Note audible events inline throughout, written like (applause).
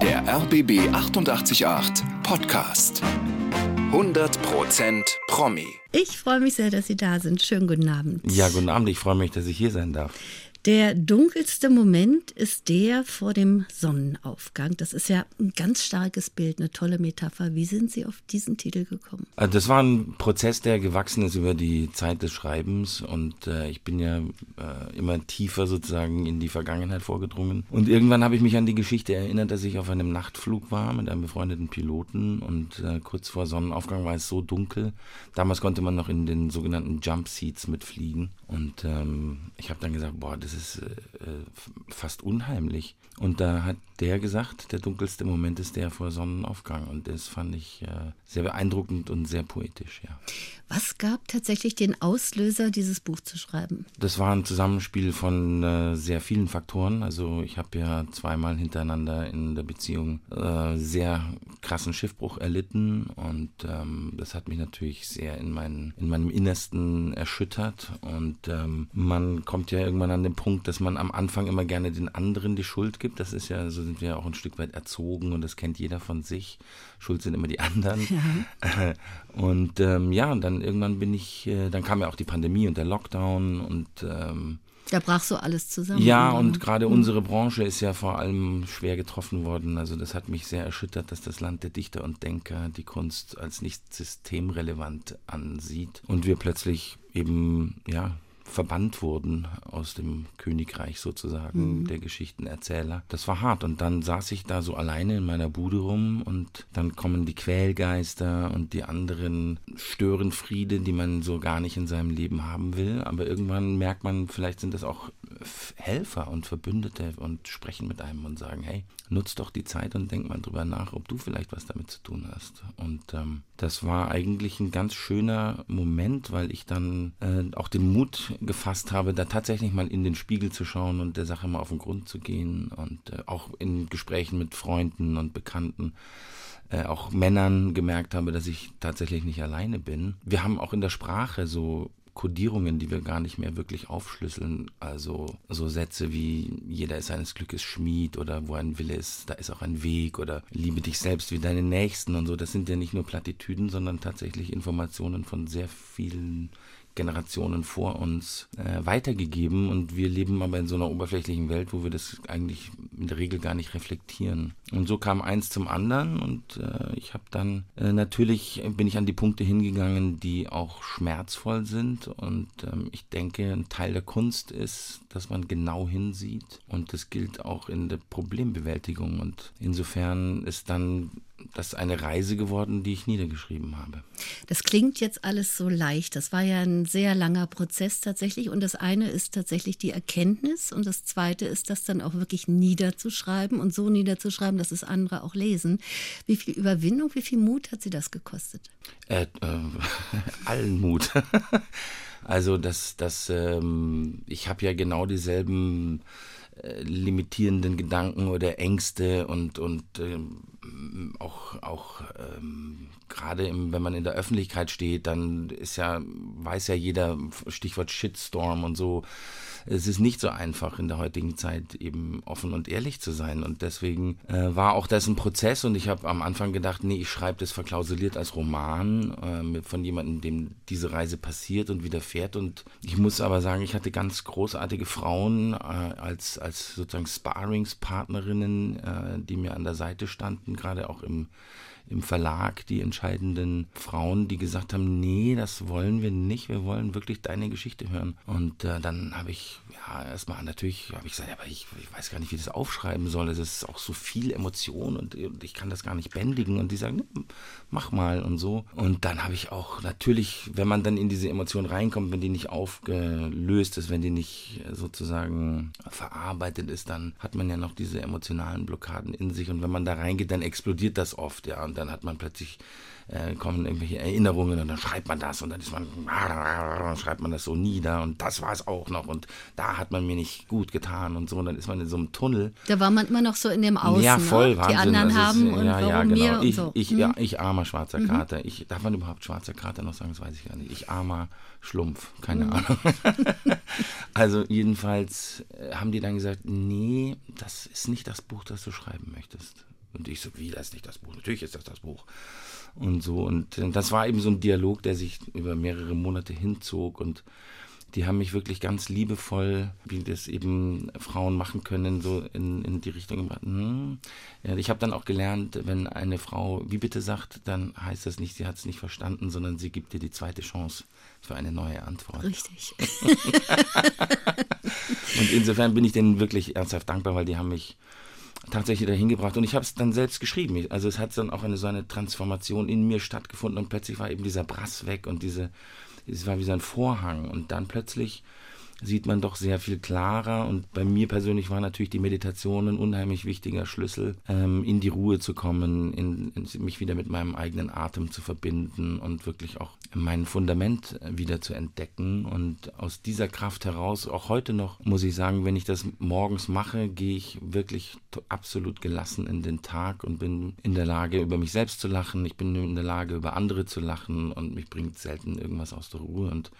Der RBB 888 Podcast. 100% Promi. Ich freue mich sehr, dass Sie da sind. Schönen guten Abend. Ja, guten Abend. Ich freue mich, dass ich hier sein darf. Der dunkelste Moment ist der vor dem Sonnenaufgang. Das ist ja ein ganz starkes Bild, eine tolle Metapher. Wie sind Sie auf diesen Titel gekommen? Also das war ein Prozess, der gewachsen ist über die Zeit des Schreibens und äh, ich bin ja äh, immer tiefer sozusagen in die Vergangenheit vorgedrungen. Und irgendwann habe ich mich an die Geschichte erinnert, dass ich auf einem Nachtflug war mit einem befreundeten Piloten und äh, kurz vor Sonnenaufgang war es so dunkel. Damals konnte man noch in den sogenannten Jump Seats mitfliegen und ähm, ich habe dann gesagt, boah, das ist äh, fast unheimlich. Und da hat der gesagt, der dunkelste Moment ist der vor Sonnenaufgang. Und das fand ich äh, sehr beeindruckend und sehr poetisch, ja. Was gab tatsächlich den Auslöser, dieses Buch zu schreiben? Das war ein Zusammenspiel von äh, sehr vielen Faktoren. Also ich habe ja zweimal hintereinander in der Beziehung äh, sehr krassen Schiffbruch erlitten und ähm, das hat mich natürlich sehr in, mein, in meinem Innersten erschüttert. Und ähm, man kommt ja irgendwann an den Punkt, dass man am Anfang immer gerne den anderen die Schuld gibt. Das ist ja, so sind wir auch ein Stück weit erzogen und das kennt jeder von sich. Schuld sind immer die anderen. Ja. (laughs) Und ähm, ja, und dann irgendwann bin ich, äh, dann kam ja auch die Pandemie und der Lockdown und ähm, da brach so alles zusammen. Ja, und gerade mhm. unsere Branche ist ja vor allem schwer getroffen worden. Also das hat mich sehr erschüttert, dass das Land der Dichter und Denker die Kunst als nicht systemrelevant ansieht und wir plötzlich eben ja verbannt wurden aus dem Königreich sozusagen, mhm. der Geschichtenerzähler. Das war hart. Und dann saß ich da so alleine in meiner Bude rum und dann kommen die Quälgeister und die anderen Störenfriede, die man so gar nicht in seinem Leben haben will. Aber irgendwann merkt man, vielleicht sind das auch Helfer und Verbündete und sprechen mit einem und sagen, hey, nutz doch die Zeit und denk mal drüber nach, ob du vielleicht was damit zu tun hast. Und ähm, das war eigentlich ein ganz schöner Moment, weil ich dann äh, auch den Mut gefasst habe, da tatsächlich mal in den Spiegel zu schauen und der Sache mal auf den Grund zu gehen und äh, auch in Gesprächen mit Freunden und Bekannten äh, auch Männern gemerkt habe, dass ich tatsächlich nicht alleine bin. Wir haben auch in der Sprache so Kodierungen, die wir gar nicht mehr wirklich aufschlüsseln. Also so Sätze wie jeder ist seines Glückes Schmied oder wo ein Wille ist, da ist auch ein Weg oder liebe dich selbst wie deine Nächsten und so. Das sind ja nicht nur Plattitüden, sondern tatsächlich Informationen von sehr vielen Generationen vor uns äh, weitergegeben und wir leben aber in so einer oberflächlichen Welt, wo wir das eigentlich in der Regel gar nicht reflektieren. Und so kam eins zum anderen und äh, ich habe dann äh, natürlich bin ich an die Punkte hingegangen, die auch schmerzvoll sind und ähm, ich denke, ein Teil der Kunst ist, dass man genau hinsieht und das gilt auch in der Problembewältigung und insofern ist dann das eine Reise geworden, die ich niedergeschrieben habe. Das klingt jetzt alles so leicht. Das war ja ein sehr langer Prozess tatsächlich. Und das eine ist tatsächlich die Erkenntnis und das zweite ist, das dann auch wirklich niederzuschreiben und so niederzuschreiben, dass es andere auch lesen. Wie viel Überwindung, wie viel Mut hat Sie das gekostet? Äh, äh, (laughs) allen Mut. (laughs) also das, das, ähm, ich habe ja genau dieselben äh, limitierenden Gedanken oder Ängste und, und ähm, auch, auch ähm, gerade wenn man in der Öffentlichkeit steht, dann ist ja, weiß ja jeder, Stichwort Shitstorm und so, es ist nicht so einfach in der heutigen Zeit eben offen und ehrlich zu sein. Und deswegen äh, war auch das ein Prozess und ich habe am Anfang gedacht, nee, ich schreibe das verklausuliert als Roman äh, von jemandem, dem diese Reise passiert und widerfährt. Und ich muss aber sagen, ich hatte ganz großartige Frauen äh, als, als sozusagen Sparingspartnerinnen, äh, die mir an der Seite standen, gerade auch im im Verlag die entscheidenden Frauen, die gesagt haben, nee, das wollen wir nicht, wir wollen wirklich deine Geschichte hören. Und äh, dann habe ich ja erstmal natürlich, habe ich gesagt, aber ich, ich, weiß gar nicht, wie ich das aufschreiben soll. Es ist auch so viel Emotion und, und ich kann das gar nicht bändigen. Und die sagen, mach mal und so. Und dann habe ich auch natürlich, wenn man dann in diese Emotion reinkommt, wenn die nicht aufgelöst ist, wenn die nicht sozusagen verarbeitet ist, dann hat man ja noch diese emotionalen Blockaden in sich. Und wenn man da reingeht, dann explodiert das oft, ja. Und dann hat man plötzlich, äh, kommen irgendwelche Erinnerungen und dann schreibt man das und dann ist man, dann schreibt man das so nieder und das war es auch noch und da hat man mir nicht gut getan und so und dann ist man in so einem Tunnel. Da war man immer noch so in dem Außen. Ja, voll, ne? Die anderen haben ist, und ja, ja, genau. mir ich, so. Ich, hm? ja, ich armer schwarzer mhm. Kater. Ich, darf man überhaupt schwarzer Kater noch sagen? Das weiß ich gar nicht. Ich armer Schlumpf, keine mhm. Ahnung. (laughs) also jedenfalls äh, haben die dann gesagt, nee, das ist nicht das Buch, das du schreiben möchtest. Und ich so, wie, das ist nicht das Buch? Natürlich ist das das Buch. Und so, und das war eben so ein Dialog, der sich über mehrere Monate hinzog und die haben mich wirklich ganz liebevoll, wie das eben Frauen machen können, so in, in die Richtung gebracht. Hm. Ja, ich habe dann auch gelernt, wenn eine Frau wie bitte sagt, dann heißt das nicht, sie hat es nicht verstanden, sondern sie gibt dir die zweite Chance für eine neue Antwort. Richtig. (laughs) und insofern bin ich denen wirklich ernsthaft dankbar, weil die haben mich tatsächlich dahin gebracht und ich habe es dann selbst geschrieben. Also es hat dann auch eine so eine Transformation in mir stattgefunden und plötzlich war eben dieser Brass weg und diese es war wie so ein Vorhang und dann plötzlich sieht man doch sehr viel klarer. Und bei mir persönlich war natürlich die Meditation ein unheimlich wichtiger Schlüssel, ähm, in die Ruhe zu kommen, in, in, mich wieder mit meinem eigenen Atem zu verbinden und wirklich auch mein Fundament wieder zu entdecken. Und aus dieser Kraft heraus, auch heute noch, muss ich sagen, wenn ich das morgens mache, gehe ich wirklich absolut gelassen in den Tag und bin in der Lage, über mich selbst zu lachen. Ich bin in der Lage, über andere zu lachen und mich bringt selten irgendwas aus der Ruhe. Und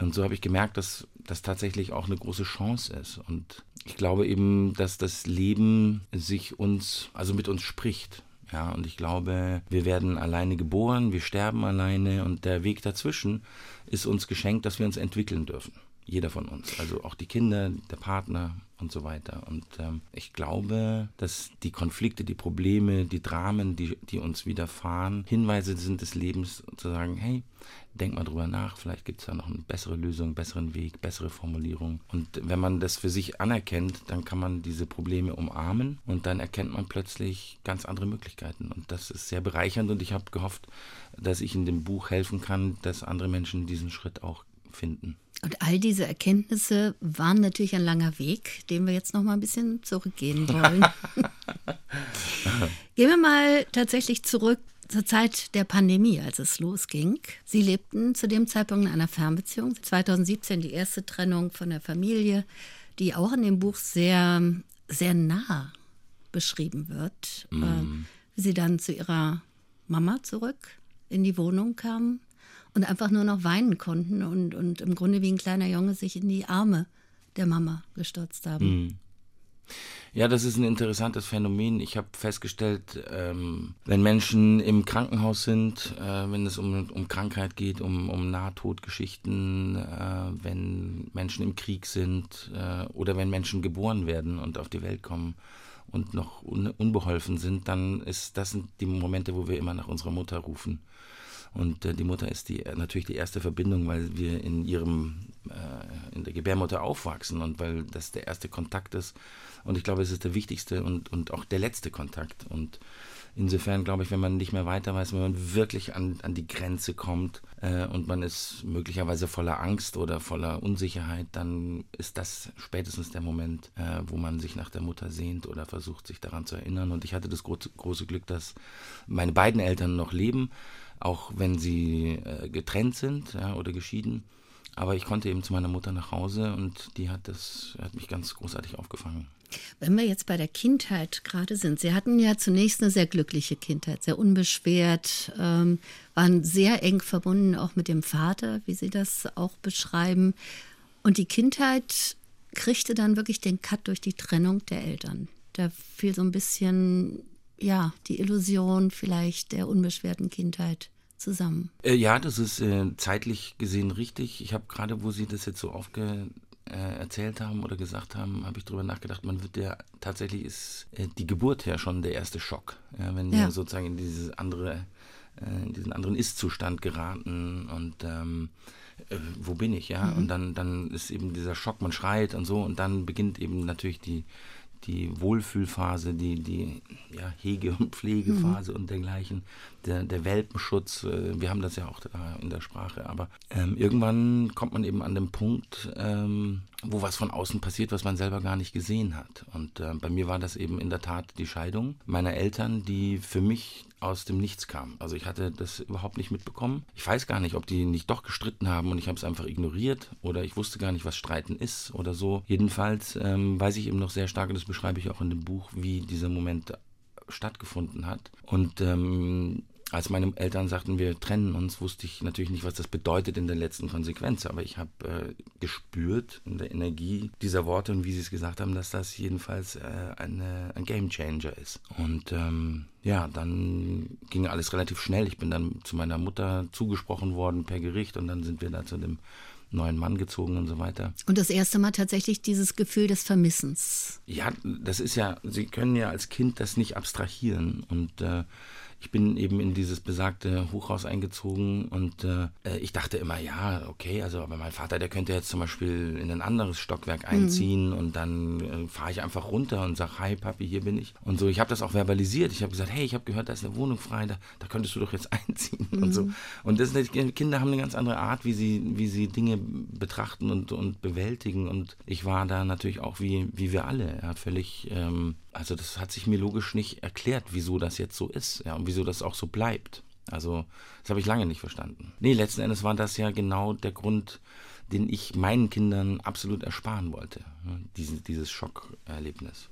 und so habe ich gemerkt, dass das tatsächlich auch eine große Chance ist. Und ich glaube eben, dass das Leben sich uns, also mit uns spricht. Ja, und ich glaube, wir werden alleine geboren, wir sterben alleine und der Weg dazwischen ist uns geschenkt, dass wir uns entwickeln dürfen. Jeder von uns. Also auch die Kinder, der Partner und so weiter. Und ähm, ich glaube, dass die Konflikte, die Probleme, die Dramen, die, die uns widerfahren, Hinweise sind des Lebens zu sagen, hey, denk mal drüber nach, vielleicht gibt es da noch eine bessere Lösung, einen besseren Weg, bessere Formulierung. Und wenn man das für sich anerkennt, dann kann man diese Probleme umarmen und dann erkennt man plötzlich ganz andere Möglichkeiten. Und das ist sehr bereichernd und ich habe gehofft, dass ich in dem Buch helfen kann, dass andere Menschen diesen Schritt auch finden. Und all diese Erkenntnisse waren natürlich ein langer Weg, den wir jetzt noch mal ein bisschen zurückgehen wollen. Gehen wir mal tatsächlich zurück zur Zeit der Pandemie, als es losging. Sie lebten zu dem Zeitpunkt in einer Fernbeziehung. 2017 die erste Trennung von der Familie, die auch in dem Buch sehr, sehr nah beschrieben wird. Mm. Wie sie dann zu ihrer Mama zurück in die Wohnung kamen und einfach nur noch weinen konnten und, und im Grunde wie ein kleiner Junge sich in die Arme der Mama gestürzt haben. Mm. Ja, das ist ein interessantes Phänomen. Ich habe festgestellt, ähm, wenn Menschen im Krankenhaus sind, äh, wenn es um, um Krankheit geht, um, um Nahtodgeschichten, äh, wenn Menschen im Krieg sind äh, oder wenn Menschen geboren werden und auf die Welt kommen und noch un unbeholfen sind, dann ist das sind die Momente, wo wir immer nach unserer Mutter rufen. Und äh, die Mutter ist die, natürlich die erste Verbindung, weil wir in ihrem, äh, in der Gebärmutter aufwachsen und weil das der erste Kontakt ist. Und ich glaube, es ist der wichtigste und, und auch der letzte Kontakt. Und insofern glaube ich, wenn man nicht mehr weiter weiß, wenn man wirklich an, an die Grenze kommt äh, und man ist möglicherweise voller Angst oder voller Unsicherheit, dann ist das spätestens der Moment, äh, wo man sich nach der Mutter sehnt oder versucht, sich daran zu erinnern. Und ich hatte das gro große Glück, dass meine beiden Eltern noch leben auch wenn sie äh, getrennt sind ja, oder geschieden. Aber ich konnte eben zu meiner Mutter nach Hause und die hat das, hat mich ganz großartig aufgefangen. Wenn wir jetzt bei der Kindheit gerade sind, Sie hatten ja zunächst eine sehr glückliche Kindheit, sehr unbeschwert, ähm, waren sehr eng verbunden auch mit dem Vater, wie Sie das auch beschreiben. Und die Kindheit kriegte dann wirklich den Cut durch die Trennung der Eltern. Da fiel so ein bisschen ja, die Illusion vielleicht der unbeschwerten Kindheit zusammen. Äh, ja, das ist äh, zeitlich gesehen richtig. Ich habe gerade, wo Sie das jetzt so aufge äh, erzählt haben oder gesagt haben, habe ich darüber nachgedacht, man wird ja tatsächlich ist äh, die Geburt ja schon der erste Schock, ja, wenn ja. wir sozusagen in dieses andere, äh, in diesen anderen Ist-Zustand geraten und ähm, äh, wo bin ich, ja? Mhm. Und dann, dann ist eben dieser Schock, man schreit und so und dann beginnt eben natürlich die die Wohlfühlphase, die, die ja, Hege- und Pflegephase mhm. und dergleichen, der, der Welpenschutz, äh, wir haben das ja auch in der Sprache, aber ähm, irgendwann kommt man eben an den Punkt, ähm, wo was von außen passiert, was man selber gar nicht gesehen hat. Und äh, bei mir war das eben in der Tat die Scheidung meiner Eltern, die für mich aus dem Nichts kam. Also ich hatte das überhaupt nicht mitbekommen. Ich weiß gar nicht, ob die nicht doch gestritten haben und ich habe es einfach ignoriert oder ich wusste gar nicht, was Streiten ist oder so. Jedenfalls ähm, weiß ich eben noch sehr stark, und das beschreibe ich auch in dem Buch, wie dieser Moment stattgefunden hat. Und ähm, als meine Eltern sagten, wir trennen uns, wusste ich natürlich nicht, was das bedeutet in der letzten Konsequenz. Aber ich habe äh, gespürt in der Energie dieser Worte und wie sie es gesagt haben, dass das jedenfalls äh, eine, ein Game Changer ist. Und ähm, ja, dann ging alles relativ schnell. Ich bin dann zu meiner Mutter zugesprochen worden per Gericht und dann sind wir da zu dem neuen Mann gezogen und so weiter. Und das erste Mal tatsächlich dieses Gefühl des Vermissens. Ja, das ist ja, Sie können ja als Kind das nicht abstrahieren und äh, ich bin eben in dieses besagte Hochhaus eingezogen und äh, ich dachte immer, ja, okay, also aber mein Vater, der könnte jetzt zum Beispiel in ein anderes Stockwerk einziehen mhm. und dann äh, fahre ich einfach runter und sage, hi Papi, hier bin ich. Und so, ich habe das auch verbalisiert. Ich habe gesagt, hey, ich habe gehört, da ist eine Wohnung frei, da, da könntest du doch jetzt (laughs) einziehen mhm. und so. Mhm. Und das, Kinder haben eine ganz andere Art, wie sie, wie sie Dinge betrachten und, und bewältigen. Und ich war da natürlich auch wie, wie wir alle, ja, völlig ähm, also das hat sich mir logisch nicht erklärt, wieso das jetzt so ist ja, und wieso das auch so bleibt. Also das habe ich lange nicht verstanden. Nee, letzten Endes war das ja genau der Grund, den ich meinen Kindern absolut ersparen wollte, ne, diesen, dieses Schockerlebnis.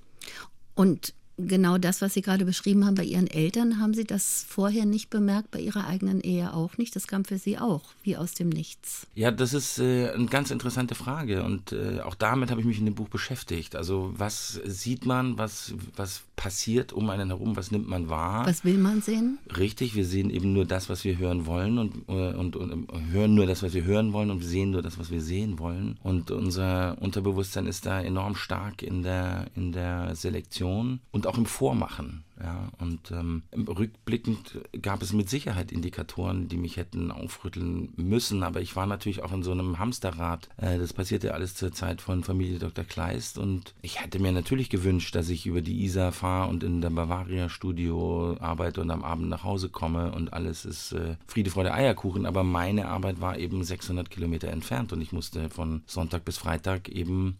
Und genau das, was Sie gerade beschrieben haben bei Ihren Eltern, haben Sie das vorher nicht bemerkt, bei Ihrer eigenen Ehe auch nicht? Das kam für Sie auch wie aus dem Nichts. Ja, das ist äh, eine ganz interessante Frage und äh, auch damit habe ich mich in dem Buch beschäftigt. Also was sieht man, was, was passiert um einen herum, was nimmt man wahr? Was will man sehen? Richtig, wir sehen eben nur das, was wir hören wollen und, äh, und, und, und hören nur das, was wir hören wollen und sehen nur das, was wir sehen wollen. Und unser Unterbewusstsein ist da enorm stark in der, in der Selektion und auch im Vormachen. Ja, und ähm, rückblickend gab es mit Sicherheit Indikatoren, die mich hätten aufrütteln müssen, aber ich war natürlich auch in so einem Hamsterrad. Äh, das passierte alles zur Zeit von Familie Dr. Kleist und ich hätte mir natürlich gewünscht, dass ich über die Isar fahre und in der Bavaria Studio arbeite und am Abend nach Hause komme und alles ist äh, Friede, Freude, Eierkuchen, aber meine Arbeit war eben 600 Kilometer entfernt und ich musste von Sonntag bis Freitag eben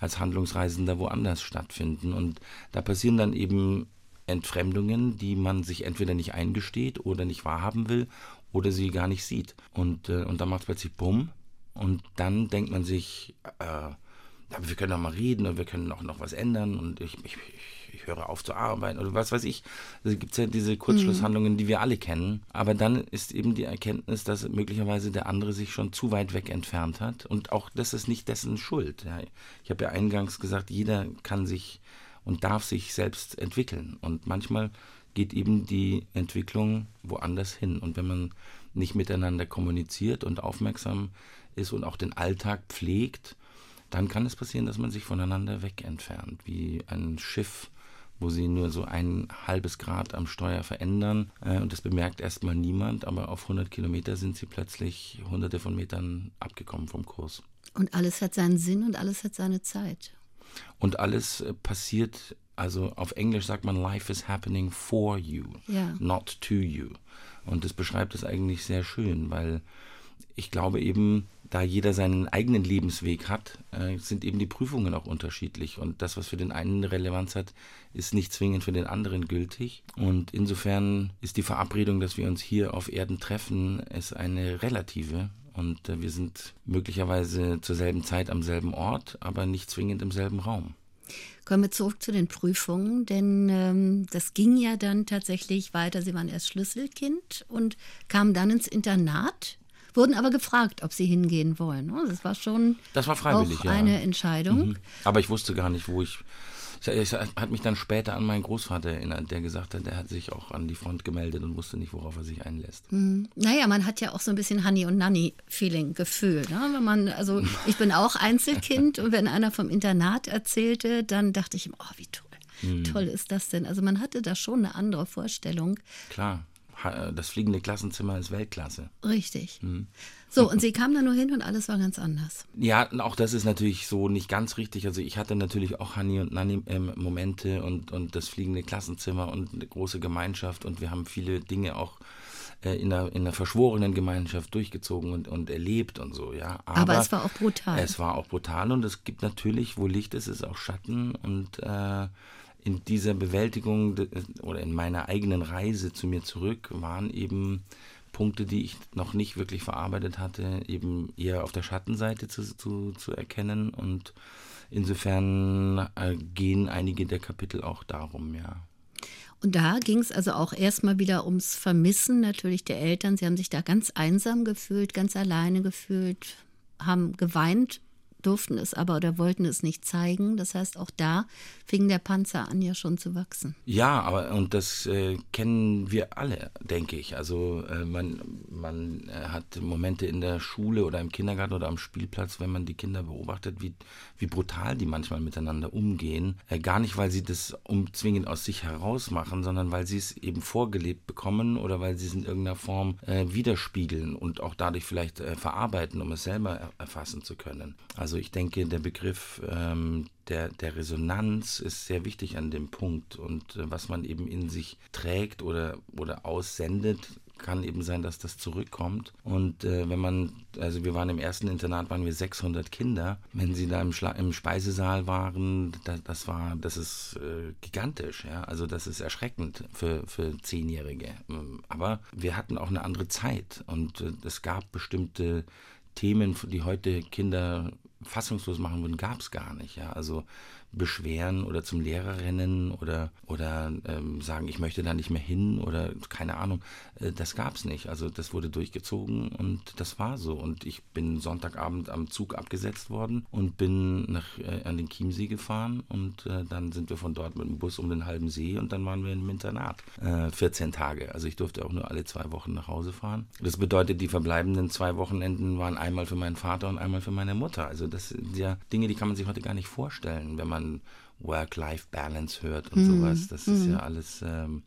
als Handlungsreisender woanders stattfinden. Und da passieren dann eben Entfremdungen, die man sich entweder nicht eingesteht oder nicht wahrhaben will oder sie gar nicht sieht. Und, äh, und dann macht es plötzlich Bumm. Und dann denkt man sich, äh, wir können doch mal reden und wir können auch noch was ändern und ich, ich, ich höre auf zu arbeiten oder was weiß ich. Da gibt es ja diese Kurzschlusshandlungen, die wir alle kennen. Aber dann ist eben die Erkenntnis, dass möglicherweise der andere sich schon zu weit weg entfernt hat. Und auch das ist nicht dessen Schuld. Ja, ich habe ja eingangs gesagt, jeder kann sich und darf sich selbst entwickeln. Und manchmal geht eben die Entwicklung woanders hin. Und wenn man nicht miteinander kommuniziert und aufmerksam ist und auch den Alltag pflegt, dann kann es passieren, dass man sich voneinander weg entfernt, wie ein Schiff wo sie nur so ein halbes Grad am Steuer verändern. Äh, und das bemerkt erstmal niemand, aber auf 100 Kilometer sind sie plötzlich hunderte von Metern abgekommen vom Kurs. Und alles hat seinen Sinn und alles hat seine Zeit. Und alles äh, passiert, also auf Englisch sagt man, life is happening for you, ja. not to you. Und das beschreibt es eigentlich sehr schön, weil ich glaube eben, da jeder seinen eigenen Lebensweg hat, äh, sind eben die Prüfungen auch unterschiedlich. Und das, was für den einen Relevanz hat, ist nicht zwingend für den anderen gültig. Und insofern ist die Verabredung, dass wir uns hier auf Erden treffen, ist eine relative. Und äh, wir sind möglicherweise zur selben Zeit am selben Ort, aber nicht zwingend im selben Raum. Kommen wir zurück zu den Prüfungen, denn ähm, das ging ja dann tatsächlich weiter. Sie waren erst Schlüsselkind und kamen dann ins Internat wurden aber gefragt, ob sie hingehen wollen. Oh, das war schon das war freiwillig, auch eine ja. Entscheidung. Mhm. Aber ich wusste gar nicht, wo ich. Ich hat mich dann später an meinen Großvater erinnert, der gesagt hat, der hat sich auch an die Front gemeldet und wusste nicht, worauf er sich einlässt. Mhm. Naja, man hat ja auch so ein bisschen Honey und Nanny-Feeling, Gefühl. Ne? Wenn man, also ich bin auch Einzelkind (laughs) und wenn einer vom Internat erzählte, dann dachte ich, oh, wie toll. Mhm. Toll ist das denn? Also man hatte da schon eine andere Vorstellung. Klar das fliegende Klassenzimmer ist Weltklasse. Richtig. Mhm. So, und sie kam da nur hin und alles war ganz anders. Ja, auch das ist natürlich so nicht ganz richtig. Also ich hatte natürlich auch Hani und Nani ähm, Momente und, und das fliegende Klassenzimmer und eine große Gemeinschaft und wir haben viele Dinge auch äh, in, einer, in einer verschworenen Gemeinschaft durchgezogen und, und erlebt und so, ja. Aber, Aber, es war auch brutal. Es war auch brutal und es gibt natürlich, wo Licht ist, ist auch Schatten und äh, in dieser Bewältigung oder in meiner eigenen Reise zu mir zurück waren eben Punkte, die ich noch nicht wirklich verarbeitet hatte, eben eher auf der Schattenseite zu, zu, zu erkennen. Und insofern äh, gehen einige der Kapitel auch darum, ja. Und da ging es also auch erstmal wieder ums Vermissen natürlich der Eltern. Sie haben sich da ganz einsam gefühlt, ganz alleine gefühlt, haben geweint durften es aber oder wollten es nicht zeigen. Das heißt, auch da fing der Panzer an, ja schon zu wachsen. Ja, aber und das äh, kennen wir alle, denke ich. Also äh, man, man äh, hat Momente in der Schule oder im Kindergarten oder am Spielplatz, wenn man die Kinder beobachtet, wie, wie brutal die manchmal miteinander umgehen. Äh, gar nicht, weil sie das umzwingend aus sich heraus machen, sondern weil sie es eben vorgelebt bekommen oder weil sie es in irgendeiner Form äh, widerspiegeln und auch dadurch vielleicht äh, verarbeiten, um es selber erfassen zu können. Also ich denke, der Begriff ähm, der, der Resonanz ist sehr wichtig an dem Punkt. Und äh, was man eben in sich trägt oder, oder aussendet, kann eben sein, dass das zurückkommt. Und äh, wenn man, also wir waren im ersten Internat, waren wir 600 Kinder. Wenn sie da im, Schla im Speisesaal waren, da, das war, das ist äh, gigantisch, ja. Also das ist erschreckend für, für Zehnjährige. Aber wir hatten auch eine andere Zeit und äh, es gab bestimmte Themen, die heute Kinder fassungslos machen würden, gab es gar nicht. Ja? Also beschweren oder zum Lehrer rennen oder, oder ähm, sagen, ich möchte da nicht mehr hin oder keine Ahnung. Äh, das gab es nicht. Also das wurde durchgezogen und das war so. Und ich bin Sonntagabend am Zug abgesetzt worden und bin nach, äh, an den Chiemsee gefahren und äh, dann sind wir von dort mit dem Bus um den halben See und dann waren wir im Internat. 14 äh, Tage. Also ich durfte auch nur alle zwei Wochen nach Hause fahren. Das bedeutet, die verbleibenden zwei Wochenenden waren einmal für meinen Vater und einmal für meine Mutter. Also das sind ja Dinge, die kann man sich heute gar nicht vorstellen, wenn man man Work-Life-Balance hört und mhm. sowas. Das ist ja mhm. alles ähm,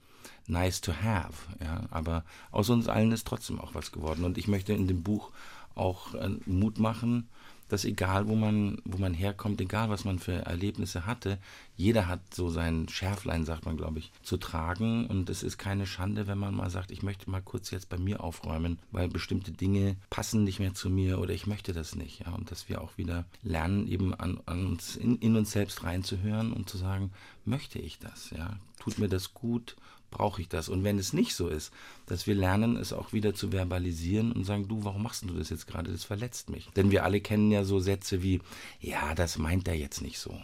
nice to have. Ja? Aber aus uns allen ist trotzdem auch was geworden. Und ich möchte in dem Buch auch äh, Mut machen, dass egal wo man, wo man herkommt, egal was man für Erlebnisse hatte, jeder hat so sein Schärflein, sagt man, glaube ich, zu tragen. Und es ist keine Schande, wenn man mal sagt, ich möchte mal kurz jetzt bei mir aufräumen, weil bestimmte Dinge passen nicht mehr zu mir oder ich möchte das nicht. Ja? Und dass wir auch wieder lernen, eben an, an uns, in, in uns selbst reinzuhören und zu sagen, möchte ich das? Ja? Tut mir das gut? Brauche ich das? Und wenn es nicht so ist, dass wir lernen, es auch wieder zu verbalisieren und sagen, du, warum machst du das jetzt gerade? Das verletzt mich. Denn wir alle kennen ja so Sätze wie, ja, das meint er jetzt nicht so.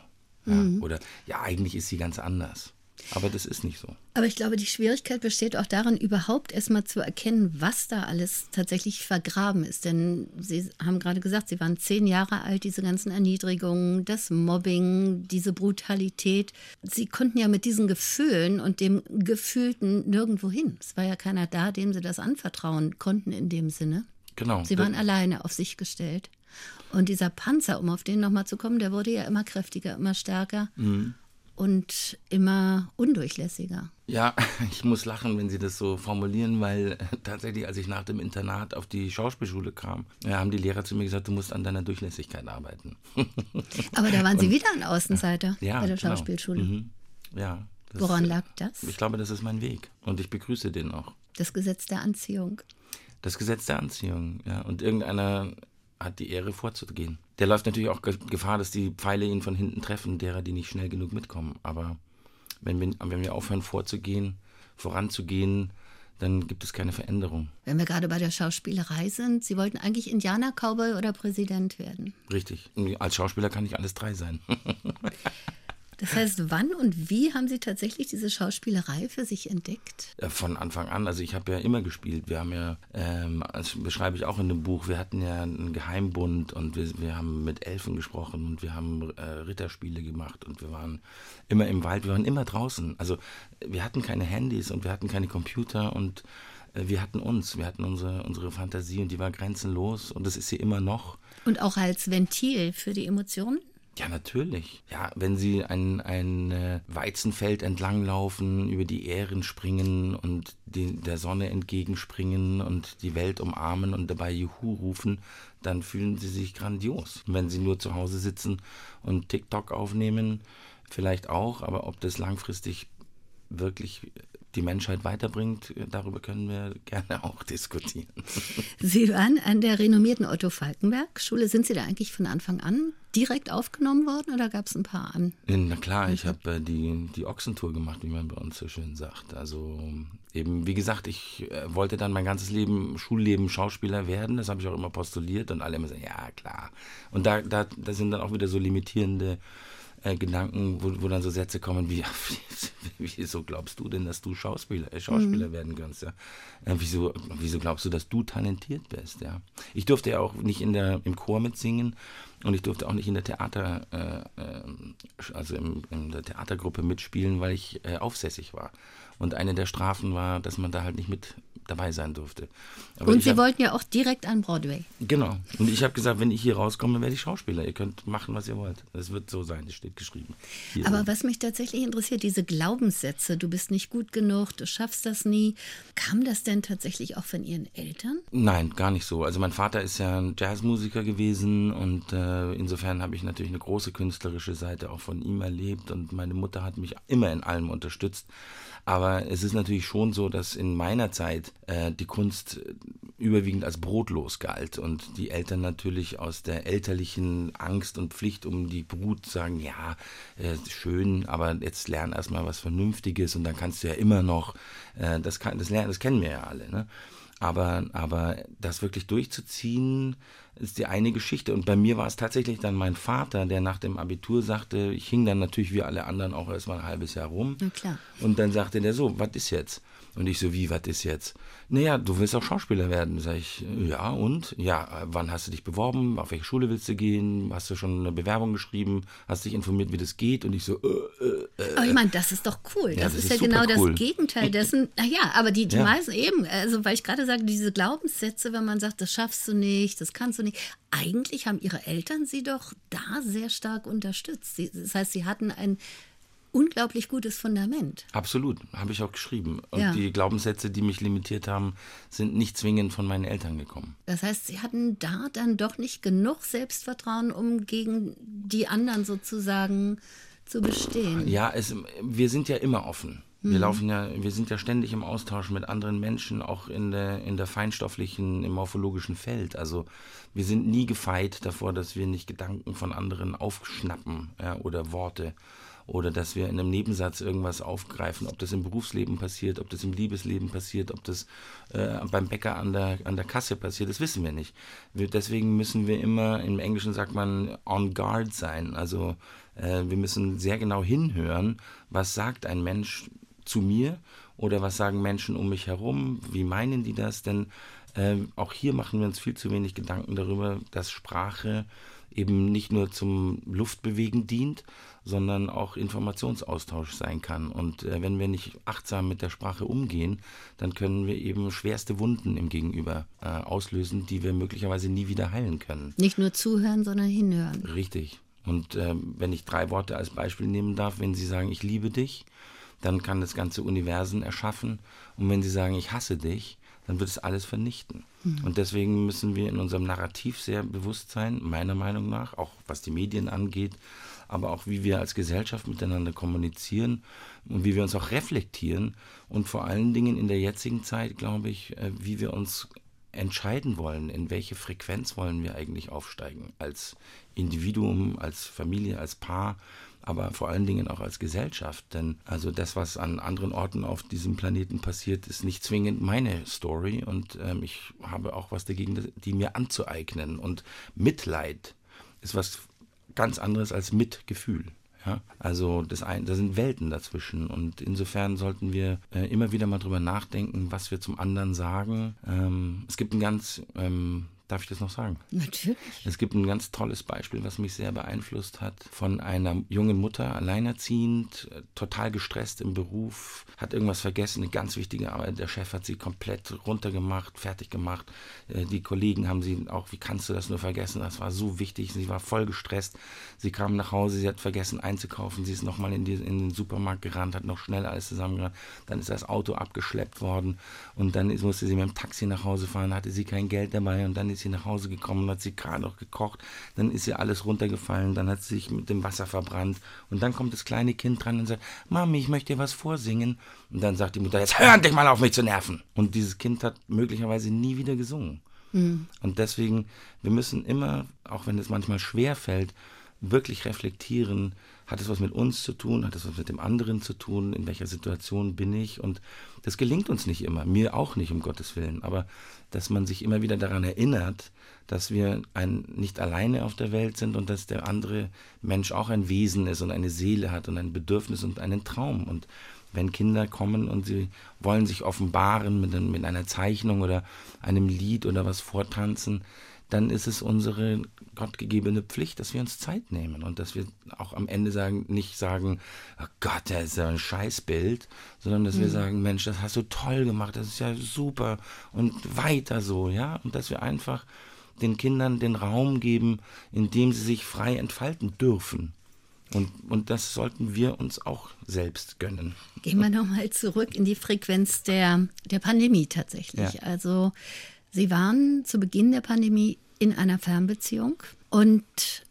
Ja, mhm. Oder, ja, eigentlich ist sie ganz anders. Aber das ist nicht so. Aber ich glaube, die Schwierigkeit besteht auch darin, überhaupt erstmal zu erkennen, was da alles tatsächlich vergraben ist. Denn Sie haben gerade gesagt, Sie waren zehn Jahre alt, diese ganzen Erniedrigungen, das Mobbing, diese Brutalität. Sie konnten ja mit diesen Gefühlen und dem Gefühlten nirgendwo hin. Es war ja keiner da, dem Sie das anvertrauen konnten in dem Sinne. Genau. Sie waren alleine auf sich gestellt. Und dieser Panzer, um auf den nochmal zu kommen, der wurde ja immer kräftiger, immer stärker. Mhm und immer undurchlässiger. Ja, (laughs) ich muss lachen, wenn Sie das so formulieren, weil äh, tatsächlich, als ich nach dem Internat auf die Schauspielschule kam, ja, haben die Lehrer zu mir gesagt, du musst an deiner Durchlässigkeit arbeiten. (laughs) Aber da waren Sie und, wieder ein Außenseiter ja, bei der genau. Schauspielschule. Mhm. Ja. Das, Woran lag das? Ich glaube, das ist mein Weg und ich begrüße den auch. Das Gesetz der Anziehung. Das Gesetz der Anziehung, ja. Und irgendeiner hat die Ehre vorzugehen. Der läuft natürlich auch Gefahr, dass die Pfeile ihn von hinten treffen, derer, die nicht schnell genug mitkommen. Aber wenn wir, wenn wir aufhören vorzugehen, voranzugehen, dann gibt es keine Veränderung. Wenn wir gerade bei der Schauspielerei sind, Sie wollten eigentlich Indianer, Cowboy oder Präsident werden. Richtig. Als Schauspieler kann ich alles drei sein. (laughs) Das heißt, wann und wie haben Sie tatsächlich diese Schauspielerei für sich entdeckt? Von Anfang an. Also ich habe ja immer gespielt. Wir haben ja, ähm, das beschreibe ich auch in dem Buch, wir hatten ja einen Geheimbund und wir, wir haben mit Elfen gesprochen und wir haben äh, Ritterspiele gemacht und wir waren immer im Wald, wir waren immer draußen. Also wir hatten keine Handys und wir hatten keine Computer und äh, wir hatten uns, wir hatten unsere, unsere Fantasie und die war grenzenlos und das ist sie immer noch. Und auch als Ventil für die Emotionen? Ja, natürlich. Ja, wenn sie ein, ein äh, Weizenfeld entlanglaufen, über die Ähren springen und die, der Sonne entgegenspringen und die Welt umarmen und dabei Juhu rufen, dann fühlen sie sich grandios. Wenn sie nur zu Hause sitzen und TikTok aufnehmen, vielleicht auch, aber ob das langfristig wirklich die Menschheit weiterbringt, darüber können wir (laughs) gerne auch diskutieren. Sie waren an der renommierten Otto Falkenberg Schule. Sind Sie da eigentlich von Anfang an direkt aufgenommen worden oder gab es ein paar an? Na klar, ich habe äh, die, die Ochsentour gemacht, wie man bei uns so schön sagt. Also eben, wie gesagt, ich äh, wollte dann mein ganzes Leben, Schulleben Schauspieler werden. Das habe ich auch immer postuliert und alle immer sagen, ja klar. Und da, da, da sind dann auch wieder so limitierende äh, Gedanken, wo, wo, dann so Sätze kommen (laughs) wie, wieso glaubst du denn, dass du Schauspieler, äh, Schauspieler mhm. werden kannst? Ja? Äh, wieso, wieso glaubst du, dass du talentiert bist? Ja? Ich durfte ja auch nicht in der, im Chor mitsingen und ich durfte auch nicht in der Theater, äh, äh also im, in der Theatergruppe mitspielen, weil ich äh, aufsässig war. Und eine der Strafen war, dass man da halt nicht mit dabei sein durfte. Aber und Sie hab, wollten ja auch direkt an Broadway. Genau. Und ich habe gesagt, wenn ich hier rauskomme, werde ich Schauspieler. Ihr könnt machen, was ihr wollt. Das wird so sein, das steht geschrieben. Hier Aber so. was mich tatsächlich interessiert, diese Glaubenssätze, du bist nicht gut genug, du schaffst das nie. Kam das denn tatsächlich auch von Ihren Eltern? Nein, gar nicht so. Also mein Vater ist ja ein Jazzmusiker gewesen und äh, insofern habe ich natürlich eine große künstlerische Seite auch von ihm erlebt und meine Mutter hat mich immer in allem unterstützt. Aber es ist natürlich schon so, dass in meiner Zeit äh, die Kunst überwiegend als brotlos galt und die Eltern natürlich aus der elterlichen Angst und Pflicht um die Brut sagen, ja, äh, schön, aber jetzt lern erstmal was Vernünftiges und dann kannst du ja immer noch, äh, das, kann, das, lernen, das kennen wir ja alle. Ne? Aber, aber das wirklich durchzuziehen, ist die eine Geschichte. Und bei mir war es tatsächlich dann mein Vater, der nach dem Abitur sagte, ich hing dann natürlich wie alle anderen auch erstmal ein halbes Jahr rum. Und dann sagte der so, was ist jetzt? Und ich so, wie, was ist jetzt? Naja, du willst auch Schauspieler werden. Sag ich, ja, und? Ja, wann hast du dich beworben? Auf welche Schule willst du gehen? Hast du schon eine Bewerbung geschrieben? Hast dich informiert, wie das geht? Und ich so, äh, äh, äh. Aber ich meine, das ist doch cool. Ja, das, das, ist, ist ja genau cool. das Gegenteil dessen. Naja, aber die, die ja. meisten eben, also weil ich gerade sage, diese Glaubenssätze, wenn man sagt, das schaffst du nicht, das kannst du nicht. Eigentlich haben ihre Eltern sie doch da sehr stark unterstützt. Sie, das heißt, sie hatten ein unglaublich gutes Fundament. Absolut, habe ich auch geschrieben. Und ja. die Glaubenssätze, die mich limitiert haben, sind nicht zwingend von meinen Eltern gekommen. Das heißt, Sie hatten da dann doch nicht genug Selbstvertrauen, um gegen die anderen sozusagen zu bestehen. Ja, es, wir sind ja immer offen. Wir mhm. laufen ja, wir sind ja ständig im Austausch mit anderen Menschen, auch in der, in der feinstofflichen, im morphologischen Feld. Also wir sind nie gefeit davor, dass wir nicht Gedanken von anderen aufschnappen ja, oder Worte oder dass wir in einem Nebensatz irgendwas aufgreifen, ob das im Berufsleben passiert, ob das im Liebesleben passiert, ob das äh, beim Bäcker an der, an der Kasse passiert, das wissen wir nicht. Wir, deswegen müssen wir immer, im Englischen sagt man on guard sein, also äh, wir müssen sehr genau hinhören, was sagt ein Mensch zu mir oder was sagen Menschen um mich herum, wie meinen die das, denn äh, auch hier machen wir uns viel zu wenig Gedanken darüber, dass Sprache eben nicht nur zum Luftbewegen dient, sondern auch Informationsaustausch sein kann. Und äh, wenn wir nicht achtsam mit der Sprache umgehen, dann können wir eben schwerste Wunden im Gegenüber äh, auslösen, die wir möglicherweise nie wieder heilen können. Nicht nur zuhören, sondern hinhören. Richtig. Und äh, wenn ich drei Worte als Beispiel nehmen darf, wenn Sie sagen, ich liebe dich, dann kann das ganze Universum erschaffen. Und wenn Sie sagen, ich hasse dich, dann wird es alles vernichten. Mhm. Und deswegen müssen wir in unserem Narrativ sehr bewusst sein, meiner Meinung nach, auch was die Medien angeht, aber auch wie wir als Gesellschaft miteinander kommunizieren und wie wir uns auch reflektieren und vor allen Dingen in der jetzigen Zeit, glaube ich, äh, wie wir uns entscheiden wollen, in welche Frequenz wollen wir eigentlich aufsteigen, als Individuum, als Familie, als Paar, aber vor allen Dingen auch als Gesellschaft. Denn also das, was an anderen Orten auf diesem Planeten passiert, ist nicht zwingend meine Story und ähm, ich habe auch was dagegen, die mir anzueignen. Und Mitleid ist was ganz anderes als Mitgefühl. Ja? Also das ein, da sind Welten dazwischen und insofern sollten wir äh, immer wieder mal drüber nachdenken, was wir zum anderen sagen. Ähm, es gibt ein ganz ähm, Darf ich das noch sagen? Natürlich. Es gibt ein ganz tolles Beispiel, was mich sehr beeinflusst hat, von einer jungen Mutter, alleinerziehend, total gestresst im Beruf, hat irgendwas vergessen, eine ganz wichtige Arbeit. Der Chef hat sie komplett runtergemacht, fertig gemacht. Äh, die Kollegen haben sie auch, wie kannst du das nur vergessen? Das war so wichtig. Sie war voll gestresst. Sie kam nach Hause, sie hat vergessen einzukaufen. Sie ist nochmal in, in den Supermarkt gerannt, hat noch schnell alles zusammengerannt. Dann ist das Auto abgeschleppt worden und dann musste sie mit dem Taxi nach Hause fahren, hatte sie kein Geld dabei und dann ist sie nach Hause gekommen, hat sie gerade noch gekocht, dann ist ihr alles runtergefallen, dann hat sie sich mit dem Wasser verbrannt und dann kommt das kleine Kind dran und sagt, Mami, ich möchte dir was vorsingen. Und dann sagt die Mutter, jetzt hör endlich mal auf mich zu nerven. Und dieses Kind hat möglicherweise nie wieder gesungen. Mhm. Und deswegen, wir müssen immer, auch wenn es manchmal schwer fällt, wirklich reflektieren, hat es was mit uns zu tun, hat es was mit dem anderen zu tun, in welcher Situation bin ich? Und das gelingt uns nicht immer, mir auch nicht, um Gottes Willen, aber dass man sich immer wieder daran erinnert, dass wir ein, nicht alleine auf der Welt sind und dass der andere Mensch auch ein Wesen ist und eine Seele hat und ein Bedürfnis und einen Traum. Und wenn Kinder kommen und sie wollen sich offenbaren mit, mit einer Zeichnung oder einem Lied oder was vortanzen, dann ist es unsere gottgegebene Pflicht, dass wir uns Zeit nehmen und dass wir auch am Ende sagen, nicht sagen, oh Gott, das ist ja ein Scheißbild, sondern dass mhm. wir sagen, Mensch, das hast du toll gemacht, das ist ja super und weiter so, ja, und dass wir einfach den Kindern den Raum geben, in dem sie sich frei entfalten dürfen. Und, und das sollten wir uns auch selbst gönnen. Gehen wir nochmal zurück in die Frequenz der, der Pandemie tatsächlich. Ja. Also Sie waren zu Beginn der Pandemie in einer Fernbeziehung und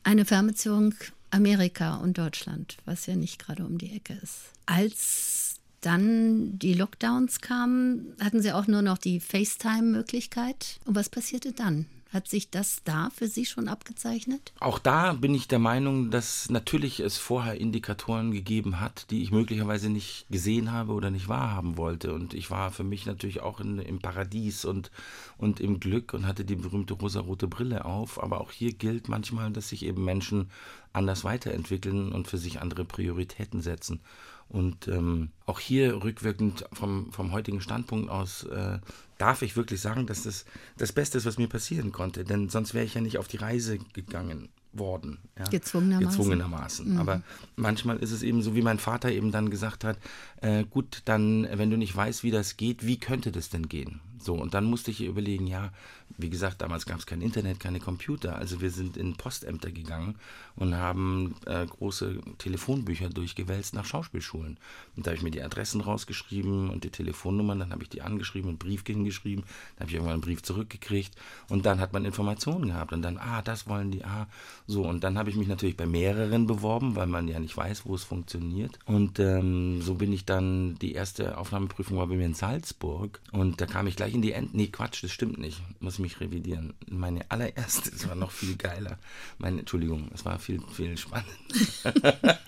eine Fernbeziehung Amerika und Deutschland, was ja nicht gerade um die Ecke ist. Als dann die Lockdowns kamen, hatten Sie auch nur noch die FaceTime-Möglichkeit. Und was passierte dann? Hat sich das da für Sie schon abgezeichnet? Auch da bin ich der Meinung, dass natürlich es vorher Indikatoren gegeben hat, die ich möglicherweise nicht gesehen habe oder nicht wahrhaben wollte. Und ich war für mich natürlich auch in, im Paradies und, und im Glück und hatte die berühmte rosarote Brille auf. Aber auch hier gilt manchmal, dass sich eben Menschen anders weiterentwickeln und für sich andere Prioritäten setzen. Und ähm, auch hier rückwirkend vom, vom heutigen Standpunkt aus äh, darf ich wirklich sagen, dass das das Beste ist, was mir passieren konnte. Denn sonst wäre ich ja nicht auf die Reise gegangen worden. Ja? Gezwungenermaßen. Gezwungenermaßen. Mhm. Aber manchmal ist es eben so, wie mein Vater eben dann gesagt hat, äh, gut, dann, wenn du nicht weißt, wie das geht, wie könnte das denn gehen? So, und dann musste ich überlegen, ja, wie gesagt, damals gab es kein Internet, keine Computer. Also wir sind in Postämter gegangen und haben äh, große Telefonbücher durchgewälzt nach Schauspielschulen. Und da habe ich mir die Adressen rausgeschrieben und die Telefonnummern, dann habe ich die angeschrieben und Brief hingeschrieben, dann habe ich irgendwann einen Brief zurückgekriegt und dann hat man Informationen gehabt und dann, ah, das wollen die, ah, so. Und dann habe ich mich natürlich bei mehreren beworben, weil man ja nicht weiß, wo es funktioniert. Und ähm, so bin ich dann, die erste Aufnahmeprüfung war bei mir in Salzburg und da kam ich gleich in die End, nee, Quatsch, das stimmt nicht, muss mich revidieren. Meine allererste, es war noch viel geiler. Meine, Entschuldigung, es war viel, viel spannender.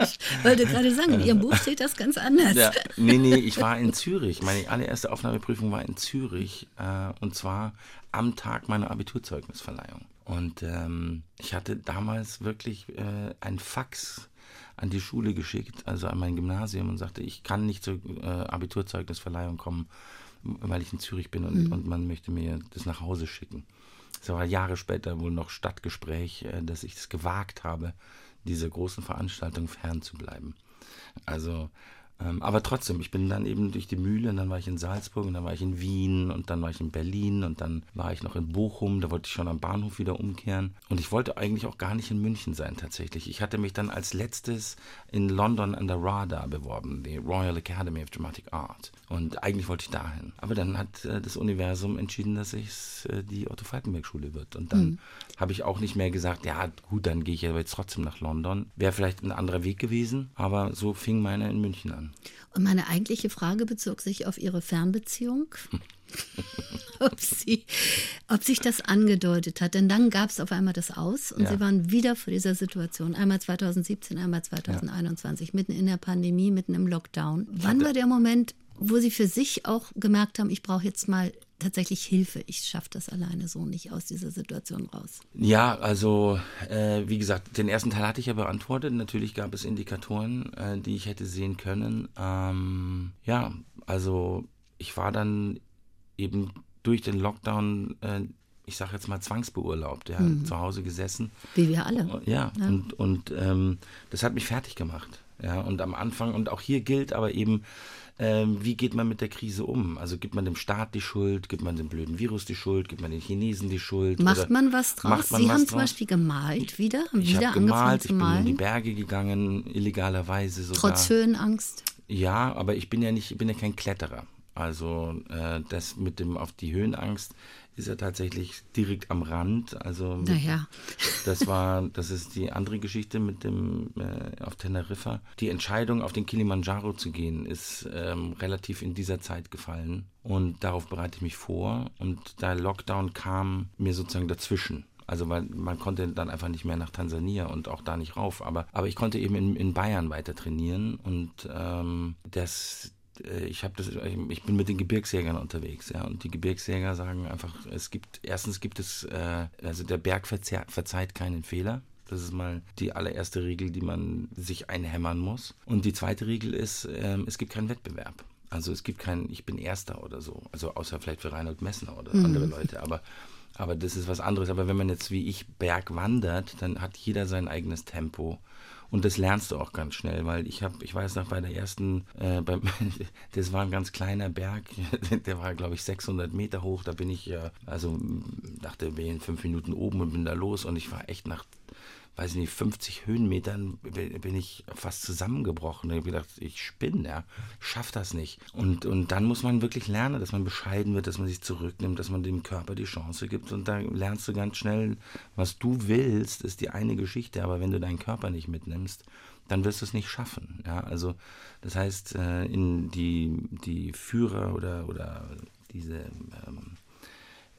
ich wollte gerade sagen, in Ihrem Buch steht das ganz anders. Ja, nee, nee, ich war in Zürich. Meine allererste Aufnahmeprüfung war in Zürich äh, und zwar am Tag meiner Abiturzeugnisverleihung. Und ähm, ich hatte damals wirklich äh, ein Fax an die Schule geschickt, also an mein Gymnasium und sagte, ich kann nicht zur äh, Abiturzeugnisverleihung kommen weil ich in Zürich bin und, mhm. und man möchte mir das nach Hause schicken. Es war Jahre später wohl noch Stadtgespräch, äh, dass ich es gewagt habe, dieser großen Veranstaltung fernzubleiben. Also ähm, aber trotzdem, ich bin dann eben durch die Mühle und dann war ich in Salzburg und dann war ich in Wien und dann war ich in Berlin und dann war ich noch in Bochum, da wollte ich schon am Bahnhof wieder umkehren. Und ich wollte eigentlich auch gar nicht in München sein tatsächlich. Ich hatte mich dann als letztes in London an der RADA beworben, die Royal Academy of Dramatic Art. Und eigentlich wollte ich dahin. Aber dann hat äh, das Universum entschieden, dass es äh, die Otto Falkenberg Schule wird. Und dann mhm. habe ich auch nicht mehr gesagt, ja gut, dann gehe ich aber jetzt trotzdem nach London. Wäre vielleicht ein anderer Weg gewesen, aber so fing meine in München an. Und meine eigentliche Frage bezog sich auf Ihre Fernbeziehung. (laughs) ob, sie, ob sich das angedeutet hat. Denn dann gab es auf einmal das Aus und ja. Sie waren wieder vor dieser Situation. Einmal 2017, einmal 2021, ja. mitten in der Pandemie, mitten im Lockdown. Wann war der Moment, wo Sie für sich auch gemerkt haben, ich brauche jetzt mal tatsächlich Hilfe. Ich schaffe das alleine so nicht aus dieser Situation raus. Ja, also äh, wie gesagt, den ersten Teil hatte ich ja beantwortet. Natürlich gab es Indikatoren, äh, die ich hätte sehen können. Ähm, ja, also ich war dann eben durch den Lockdown, äh, ich sage jetzt mal zwangsbeurlaubt, ja, mhm. zu Hause gesessen. Wie wir alle. Ja, ja. und, und ähm, das hat mich fertig gemacht. Ja, und am Anfang, und auch hier gilt aber eben, ähm, wie geht man mit der Krise um? Also gibt man dem Staat die Schuld, gibt man dem blöden Virus die Schuld, gibt man den Chinesen die Schuld? Macht man was draus? Man Sie haben draus? zum Beispiel gemalt wieder, haben ich wieder hab gemalt, zu malen. Ich bin in die Berge gegangen, illegalerweise sogar. Trotz Höhenangst? Ja, aber ich bin ja nicht, ich bin ja kein Kletterer. Also äh, das mit dem auf die Höhenangst ist er tatsächlich direkt am Rand. Also mit, naja. das war, das ist die andere Geschichte mit dem äh, auf Teneriffa. Die Entscheidung, auf den Kilimanjaro zu gehen, ist ähm, relativ in dieser Zeit gefallen und darauf bereite ich mich vor. Und der Lockdown kam mir sozusagen dazwischen. Also weil man konnte dann einfach nicht mehr nach Tansania und auch da nicht rauf. Aber, aber ich konnte eben in, in Bayern weiter trainieren und ähm, das ich habe das, ich bin mit den Gebirgsjägern unterwegs, ja, und die Gebirgsjäger sagen einfach, es gibt, erstens gibt es, äh, also der Berg verzeiht keinen Fehler. Das ist mal die allererste Regel, die man sich einhämmern muss. Und die zweite Regel ist, äh, es gibt keinen Wettbewerb. Also es gibt keinen, ich bin Erster oder so. Also außer vielleicht für Reinhold Messner oder mhm. andere Leute. Aber, aber das ist was anderes. Aber wenn man jetzt wie ich Berg wandert, dann hat jeder sein eigenes Tempo. Und das lernst du auch ganz schnell, weil ich habe, ich weiß noch bei der ersten, äh, beim, (laughs) das war ein ganz kleiner Berg, (laughs) der war glaube ich 600 Meter hoch. Da bin ich ja, also dachte, wir in fünf Minuten oben und bin da los und ich war echt nach weiß nicht, 50 Höhenmetern bin ich fast zusammengebrochen. Ich habe gedacht, ich spinne, ja, schaff das nicht. Und, und dann muss man wirklich lernen, dass man bescheiden wird, dass man sich zurücknimmt, dass man dem Körper die Chance gibt. Und da lernst du ganz schnell, was du willst, ist die eine Geschichte. Aber wenn du deinen Körper nicht mitnimmst, dann wirst du es nicht schaffen. Ja, also das heißt, äh, in die, die Führer oder, oder diese ähm,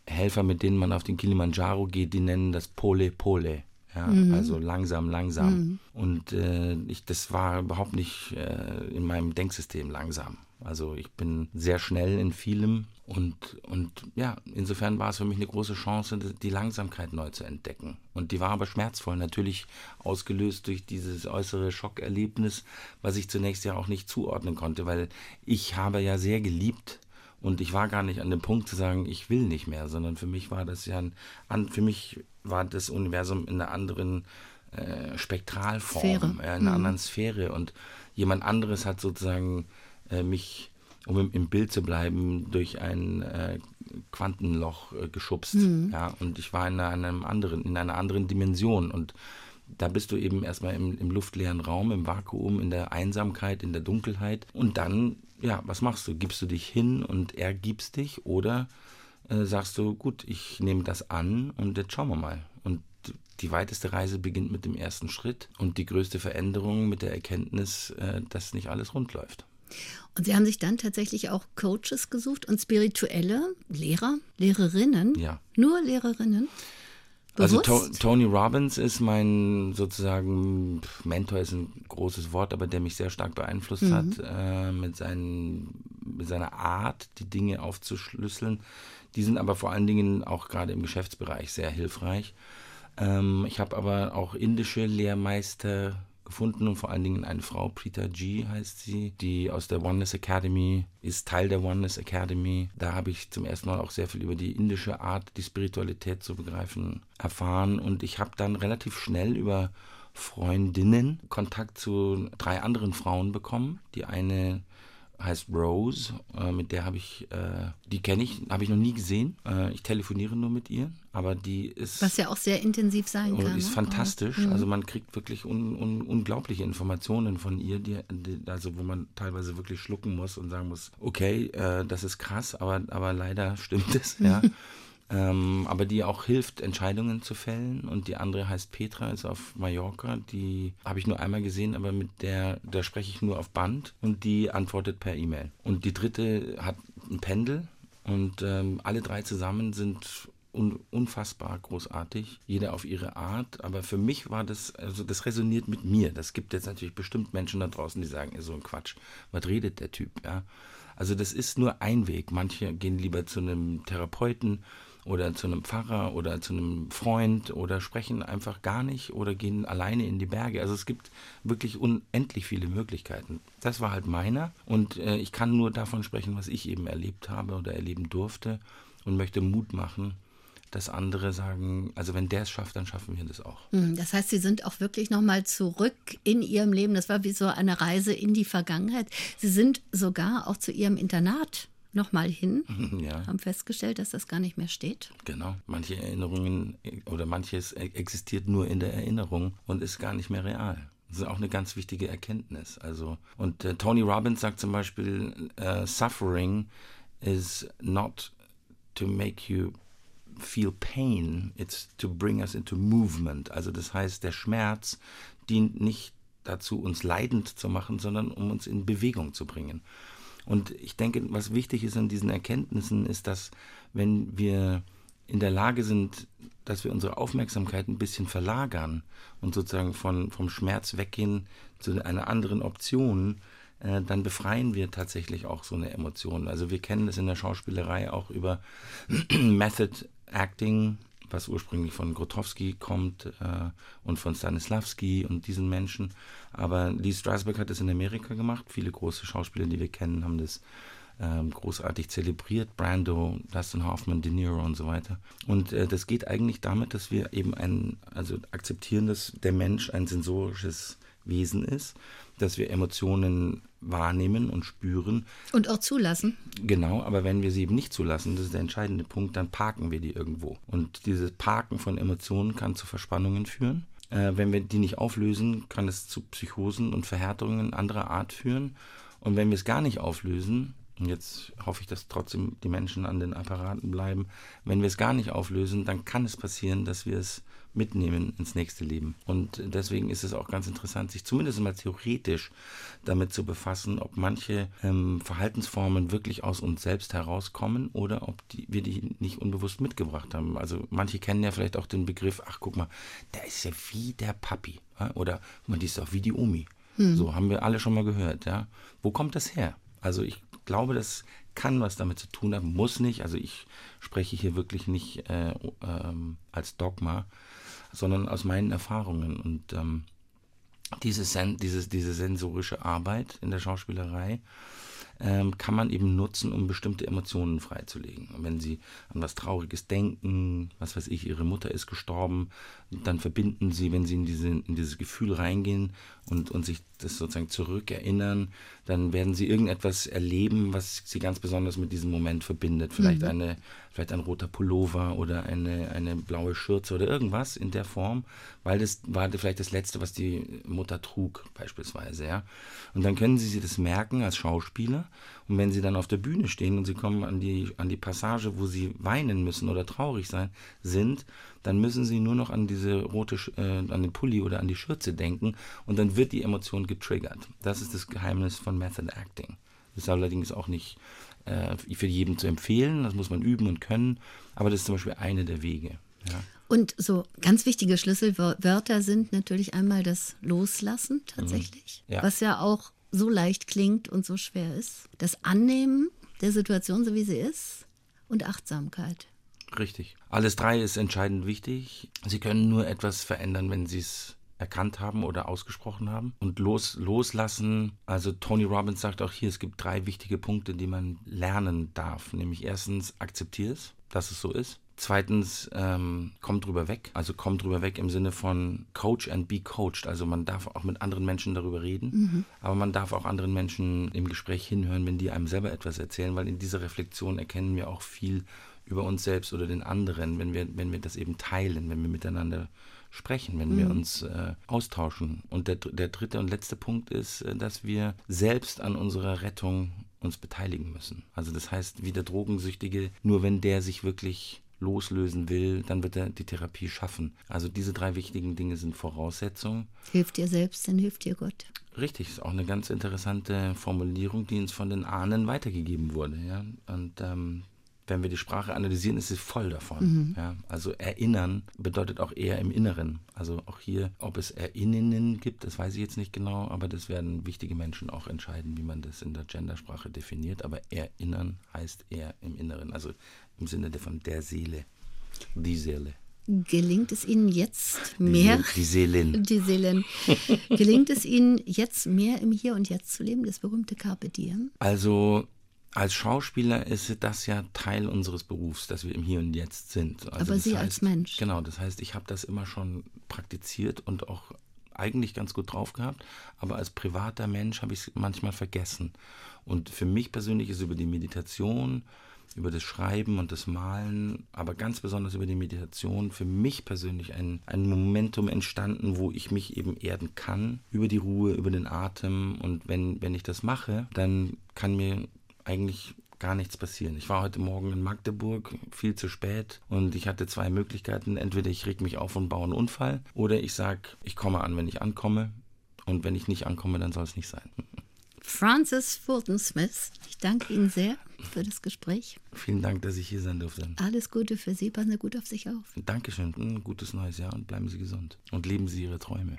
Helfer, mit denen man auf den Kilimanjaro geht, die nennen das Pole Pole. Ja, mhm. Also langsam, langsam. Mhm. Und äh, ich, das war überhaupt nicht äh, in meinem Denksystem langsam. Also ich bin sehr schnell in vielem und, und ja, insofern war es für mich eine große Chance, die Langsamkeit neu zu entdecken. Und die war aber schmerzvoll, natürlich ausgelöst durch dieses äußere Schockerlebnis, was ich zunächst ja auch nicht zuordnen konnte, weil ich habe ja sehr geliebt und ich war gar nicht an dem Punkt zu sagen, ich will nicht mehr, sondern für mich war das ja ein, für mich war das Universum in einer anderen äh, Spektralform, Sphäre. In einer mhm. anderen Sphäre. Und jemand anderes hat sozusagen äh, mich, um im, im, Bild zu bleiben, durch ein äh, Quantenloch äh, geschubst. Mhm. Ja, und ich war in einem anderen, in einer anderen Dimension. Und da bist du eben erstmal im, im luftleeren Raum, im Vakuum, in der Einsamkeit, in der Dunkelheit. Und dann, ja, was machst du? Gibst du dich hin und ergibst dich oder äh, sagst du, gut, ich nehme das an und jetzt schauen wir mal. Und die weiteste Reise beginnt mit dem ersten Schritt und die größte Veränderung mit der Erkenntnis, äh, dass nicht alles rund läuft. Und Sie haben sich dann tatsächlich auch Coaches gesucht und spirituelle Lehrer, Lehrerinnen? Ja. Nur Lehrerinnen? Also to Tony Robbins ist mein sozusagen Mentor ist ein großes Wort, aber der mich sehr stark beeinflusst mhm. hat äh, mit, seinen, mit seiner Art, die Dinge aufzuschlüsseln. Die sind aber vor allen Dingen auch gerade im Geschäftsbereich sehr hilfreich. Ähm, ich habe aber auch indische Lehrmeister gefunden und vor allen Dingen eine Frau, Prita G heißt sie, die aus der Oneness Academy ist Teil der Oneness Academy. Da habe ich zum ersten Mal auch sehr viel über die indische Art, die Spiritualität zu begreifen, erfahren und ich habe dann relativ schnell über Freundinnen Kontakt zu drei anderen Frauen bekommen. Die eine heißt Rose, äh, mit der habe ich, äh, die kenne ich, habe ich noch nie gesehen. Äh, ich telefoniere nur mit ihr, aber die ist. Was ja auch sehr intensiv sein kann. Ist ne? fantastisch. Mhm. Also man kriegt wirklich un, un, unglaubliche Informationen von ihr, die, die, also wo man teilweise wirklich schlucken muss und sagen muss, okay, äh, das ist krass, aber, aber leider stimmt es, ja. (laughs) ähm, aber die auch hilft, Entscheidungen zu fällen. Und die andere heißt Petra, ist auf Mallorca. Die habe ich nur einmal gesehen, aber mit der, da spreche ich nur auf Band und die antwortet per E-Mail. Und die dritte hat ein Pendel und ähm, alle drei zusammen sind un unfassbar großartig, jeder auf ihre Art. Aber für mich war das, also das resoniert mit mir. Das gibt jetzt natürlich bestimmt Menschen da draußen, die sagen, so ein Quatsch, was redet der Typ, ja. Also das ist nur ein Weg. Manche gehen lieber zu einem Therapeuten oder zu einem Pfarrer oder zu einem Freund oder sprechen einfach gar nicht oder gehen alleine in die Berge. Also es gibt wirklich unendlich viele Möglichkeiten. Das war halt meiner und äh, ich kann nur davon sprechen, was ich eben erlebt habe oder erleben durfte und möchte Mut machen, dass andere sagen, also wenn der es schafft, dann schaffen wir das auch. Hm, das heißt, Sie sind auch wirklich nochmal zurück in Ihrem Leben. Das war wie so eine Reise in die Vergangenheit. Sie sind sogar auch zu Ihrem Internat nochmal hin, (laughs) ja. haben festgestellt, dass das gar nicht mehr steht. Genau, manche Erinnerungen oder manches existiert nur in der Erinnerung und ist gar nicht mehr real. Das ist auch eine ganz wichtige Erkenntnis. Also, und äh, Tony Robbins sagt zum Beispiel, uh, Suffering is not to make you feel pain, it's to bring us into movement. Also das heißt, der Schmerz dient nicht dazu, uns leidend zu machen, sondern um uns in Bewegung zu bringen. Und ich denke, was wichtig ist an diesen Erkenntnissen, ist, dass wenn wir in der Lage sind, dass wir unsere Aufmerksamkeit ein bisschen verlagern und sozusagen von, vom Schmerz weggehen zu einer anderen Option, äh, dann befreien wir tatsächlich auch so eine Emotion. Also wir kennen das in der Schauspielerei auch über (clears throat) Method Acting, was ursprünglich von Grotowski kommt äh, und von Stanislavski und diesen Menschen. Aber Lee Strasberg hat das in Amerika gemacht. Viele große Schauspieler, die wir kennen, haben das ähm, großartig zelebriert. Brando, Dustin Hoffman, De Niro und so weiter. Und äh, das geht eigentlich damit, dass wir eben ein, also akzeptieren, dass der Mensch ein sensorisches Wesen ist, dass wir Emotionen wahrnehmen und spüren. Und auch zulassen. Genau, aber wenn wir sie eben nicht zulassen, das ist der entscheidende Punkt, dann parken wir die irgendwo. Und dieses Parken von Emotionen kann zu Verspannungen führen. Äh, wenn wir die nicht auflösen, kann es zu Psychosen und Verhärtungen anderer Art führen. Und wenn wir es gar nicht auflösen, und jetzt hoffe ich, dass trotzdem die Menschen an den Apparaten bleiben, wenn wir es gar nicht auflösen, dann kann es passieren, dass wir es mitnehmen ins nächste Leben. Und deswegen ist es auch ganz interessant, sich zumindest mal theoretisch damit zu befassen, ob manche ähm, Verhaltensformen wirklich aus uns selbst herauskommen oder ob die, wir die nicht unbewusst mitgebracht haben. Also manche kennen ja vielleicht auch den Begriff, ach guck mal, der ist ja wie der Papi. Oder man ist auch wie die Omi. Hm. So haben wir alle schon mal gehört. Ja? Wo kommt das her? Also ich glaube, das kann was damit zu tun haben, muss nicht. Also ich spreche hier wirklich nicht äh, ähm, als Dogma, sondern aus meinen Erfahrungen. Und ähm, diese, Sen dieses, diese sensorische Arbeit in der Schauspielerei ähm, kann man eben nutzen, um bestimmte Emotionen freizulegen. Und wenn Sie an was Trauriges denken, was weiß ich, Ihre Mutter ist gestorben, dann verbinden Sie, wenn Sie in, diese, in dieses Gefühl reingehen und, und sich das sozusagen zurückerinnern, dann werden Sie irgendetwas erleben, was Sie ganz besonders mit diesem Moment verbindet. Vielleicht, mhm. eine, vielleicht ein roter Pullover oder eine, eine blaue Schürze oder irgendwas in der Form, weil das war vielleicht das Letzte, was die Mutter trug, beispielsweise. Ja? Und dann können Sie sich das merken als Schauspieler und wenn sie dann auf der Bühne stehen und sie kommen an die, an die Passage, wo sie weinen müssen oder traurig sein, sind, dann müssen sie nur noch an diese rote, äh, an den Pulli oder an die Schürze denken und dann wird die Emotion getriggert. Das ist das Geheimnis von Method Acting. Das ist allerdings auch nicht äh, für jeden zu empfehlen, das muss man üben und können, aber das ist zum Beispiel eine der Wege. Ja. Und so ganz wichtige Schlüsselwörter sind natürlich einmal das Loslassen tatsächlich, mhm. ja. was ja auch so leicht klingt und so schwer ist. Das Annehmen der Situation, so wie sie ist, und Achtsamkeit. Richtig. Alles drei ist entscheidend wichtig. Sie können nur etwas verändern, wenn Sie es erkannt haben oder ausgesprochen haben. Und los, loslassen, also Tony Robbins sagt auch hier, es gibt drei wichtige Punkte, die man lernen darf. Nämlich erstens, akzeptiere es, dass es so ist. Zweitens, ähm, komm drüber weg. Also komm drüber weg im Sinne von Coach and be coached. Also man darf auch mit anderen Menschen darüber reden, mhm. aber man darf auch anderen Menschen im Gespräch hinhören, wenn die einem selber etwas erzählen, weil in dieser Reflexion erkennen wir auch viel über uns selbst oder den anderen, wenn wir, wenn wir das eben teilen, wenn wir miteinander sprechen, wenn mhm. wir uns äh, austauschen. Und der, der dritte und letzte Punkt ist, äh, dass wir selbst an unserer Rettung uns beteiligen müssen. Also das heißt, wie der Drogensüchtige, nur wenn der sich wirklich loslösen will, dann wird er die Therapie schaffen. Also diese drei wichtigen Dinge sind Voraussetzungen. Hilft dir selbst, dann hilft dir Gott. Richtig, ist auch eine ganz interessante Formulierung, die uns von den Ahnen weitergegeben wurde. Ja? Und ähm, wenn wir die Sprache analysieren, ist sie voll davon. Mhm. Ja? Also erinnern bedeutet auch eher im Inneren. Also auch hier, ob es Erinnern gibt, das weiß ich jetzt nicht genau, aber das werden wichtige Menschen auch entscheiden, wie man das in der Gendersprache definiert. Aber erinnern heißt eher im Inneren, also im Sinne von der Seele, die Seele. Gelingt es Ihnen jetzt mehr? Die, die Seelen. Die Seelen. (laughs) Gelingt es Ihnen jetzt mehr im Hier und Jetzt zu leben, das berühmte Carpe Diem? Also als Schauspieler ist das ja Teil unseres Berufs, dass wir im Hier und Jetzt sind. Also Aber Sie heißt, als Mensch. Genau, das heißt, ich habe das immer schon praktiziert und auch eigentlich ganz gut drauf gehabt, aber als privater Mensch habe ich es manchmal vergessen. Und für mich persönlich ist über die Meditation, über das Schreiben und das Malen, aber ganz besonders über die Meditation für mich persönlich ein, ein Momentum entstanden, wo ich mich eben erden kann, über die Ruhe, über den Atem. Und wenn, wenn ich das mache, dann kann mir eigentlich gar nichts passieren. Ich war heute Morgen in Magdeburg, viel zu spät und ich hatte zwei Möglichkeiten. Entweder ich reg mich auf und baue einen Unfall oder ich sage, ich komme an, wenn ich ankomme und wenn ich nicht ankomme, dann soll es nicht sein. Francis Fulton Smith. Ich danke Ihnen sehr für das Gespräch. Vielen Dank, dass ich hier sein durfte. Alles Gute für Sie, passen Sie gut auf sich auf. Dankeschön, ein gutes neues Jahr und bleiben Sie gesund. Und leben Sie Ihre Träume.